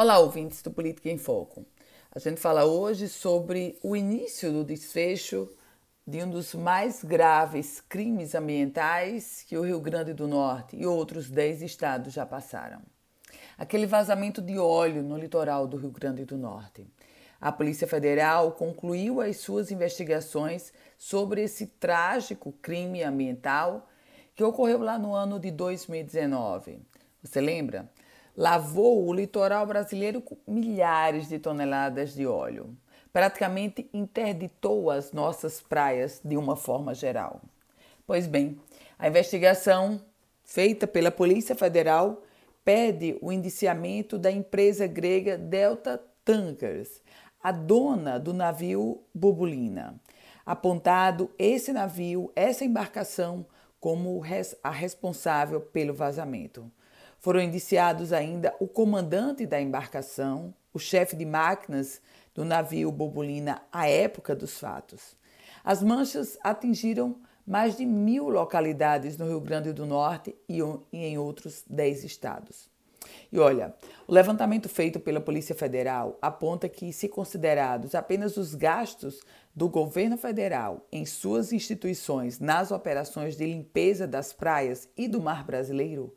Olá, ouvintes do Política em Foco. A gente fala hoje sobre o início do desfecho de um dos mais graves crimes ambientais que o Rio Grande do Norte e outros 10 estados já passaram. Aquele vazamento de óleo no litoral do Rio Grande do Norte. A Polícia Federal concluiu as suas investigações sobre esse trágico crime ambiental que ocorreu lá no ano de 2019. Você lembra? Lavou o litoral brasileiro com milhares de toneladas de óleo. Praticamente interditou as nossas praias de uma forma geral. Pois bem, a investigação feita pela Polícia Federal pede o indiciamento da empresa grega Delta Tankers, a dona do navio Bubulina, apontado esse navio, essa embarcação, como a responsável pelo vazamento. Foram indiciados ainda o comandante da embarcação, o chefe de máquinas do navio Bobulina à época dos fatos. As manchas atingiram mais de mil localidades no Rio Grande do Norte e em outros dez estados. E olha, o levantamento feito pela Polícia Federal aponta que, se considerados apenas os gastos do governo federal em suas instituições nas operações de limpeza das praias e do mar brasileiro,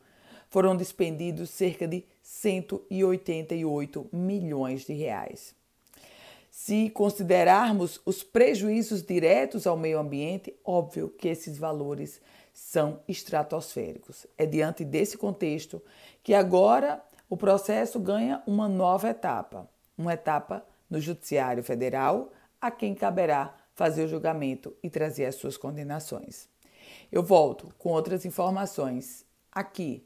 foram despendidos cerca de 188 milhões de reais. Se considerarmos os prejuízos diretos ao meio ambiente, óbvio que esses valores são estratosféricos. É diante desse contexto que agora o processo ganha uma nova etapa, uma etapa no Judiciário Federal, a quem caberá fazer o julgamento e trazer as suas condenações. Eu volto com outras informações aqui